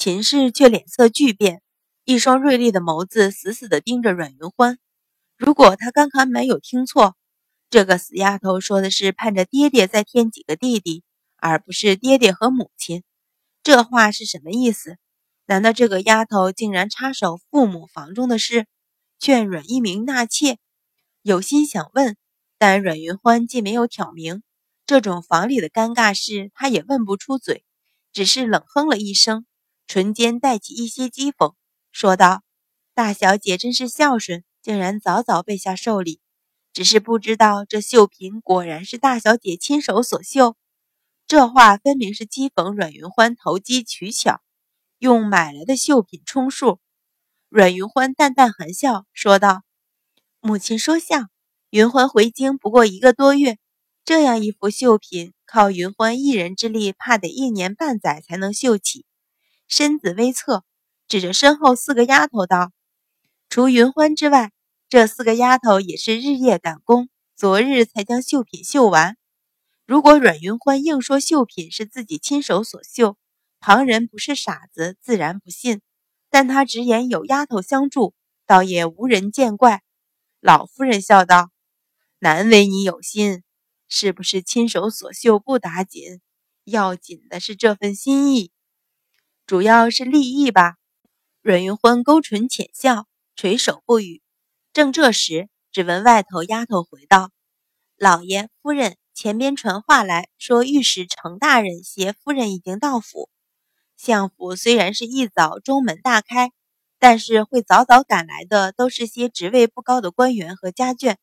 秦氏却脸色巨变，一双锐利的眸子死死地盯着阮云欢。如果他刚刚没有听错，这个死丫头说的是盼着爹爹再添几个弟弟，而不是爹爹和母亲。这话是什么意思？难道这个丫头竟然插手父母房中的事，劝阮一鸣纳妾？有心想问，但阮云欢既没有挑明这种房里的尴尬事，他也问不出嘴，只是冷哼了一声。唇间带起一些讥讽，说道：“大小姐真是孝顺，竟然早早备下寿礼。只是不知道这绣品果然是大小姐亲手所绣。”这话分明是讥讽阮云欢投机取巧，用买来的绣品充数。阮云欢淡淡含笑说道：“母亲说笑，云欢回京不过一个多月，这样一幅绣品，靠云欢一人之力，怕得一年半载才能绣起。”身子微侧，指着身后四个丫头道：“除云欢之外，这四个丫头也是日夜赶工，昨日才将绣品绣完。如果阮云欢硬说绣品是自己亲手所绣，旁人不是傻子，自然不信。但他直言有丫头相助，倒也无人见怪。”老夫人笑道：“难为你有心，是不是亲手所绣不打紧，要紧的是这份心意。”主要是利益吧。阮云欢勾唇浅笑，垂首不语。正这时，只闻外头丫头回道：“老爷夫人，前边传话来说，御史程大人携夫人已经到府。相府虽然是一早中门大开，但是会早早赶来的都是些职位不高的官员和家眷，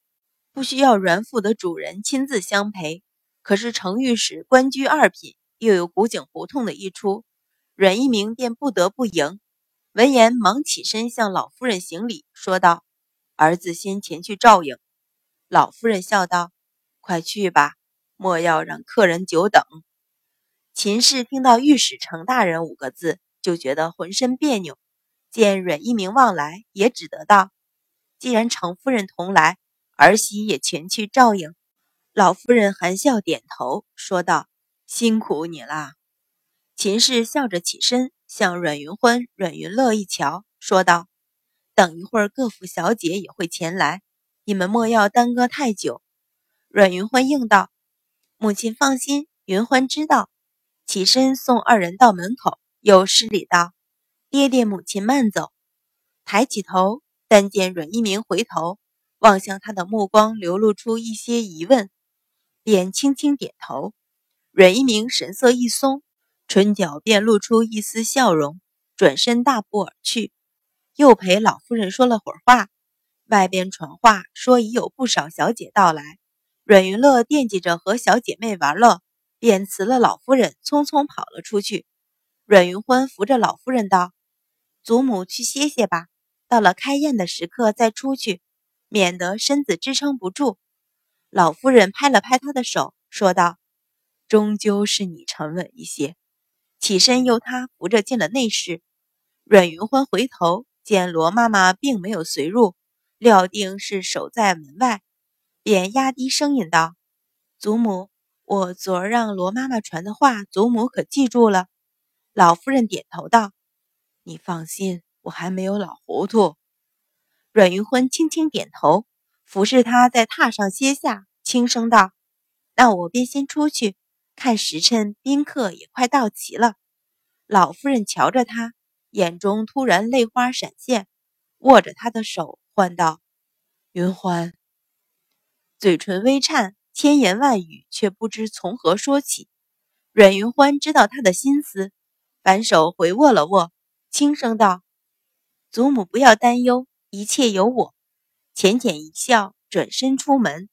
不需要阮府的主人亲自相陪。可是程御史官居二品，又有古井胡同的一出。”阮一鸣便不得不迎，闻言忙起身向老夫人行礼，说道：“儿子先前去照应。”老夫人笑道：“快去吧，莫要让客人久等。”秦氏听到“御史程大人”五个字，就觉得浑身别扭。见阮一鸣望来，也只得道：“既然程夫人同来，儿媳也前去照应。”老夫人含笑点头，说道：“辛苦你了。”秦氏笑着起身，向阮云欢、阮云乐一瞧，说道：“等一会儿，各府小姐也会前来，你们莫要耽搁太久。”阮云欢应道：“母亲放心，云欢知道。”起身送二人到门口，又施礼道：“爹爹母亲慢走。”抬起头，但见阮一鸣回头望向他的目光流露出一些疑问，便轻轻点头。阮一鸣神色一松。唇角便露出一丝笑容，转身大步而去。又陪老夫人说了会儿话，外边传话说已有不少小姐到来。阮云乐惦记着和小姐妹玩乐，便辞了老夫人，匆匆跑了出去。阮云欢扶着老夫人道：“祖母去歇歇吧，到了开宴的时刻再出去，免得身子支撑不住。”老夫人拍了拍他的手，说道：“终究是你沉稳一些。”起身，由他扶着进了内室。阮云欢回头见罗妈妈并没有随入，料定是守在门外，便压低声音道：“祖母，我昨儿让罗妈妈传的话，祖母可记住了？”老夫人点头道：“你放心，我还没有老糊涂。”阮云欢轻轻点头，服侍他在榻上歇下，轻声道：“那我便先出去。”看时辰，宾客也快到齐了。老夫人瞧着他，眼中突然泪花闪现，握着他的手唤道：“云欢。”嘴唇微颤，千言万语却不知从何说起。阮云欢知道他的心思，反手回握了握，轻声道：“祖母不要担忧，一切有我。”浅浅一笑，转身出门。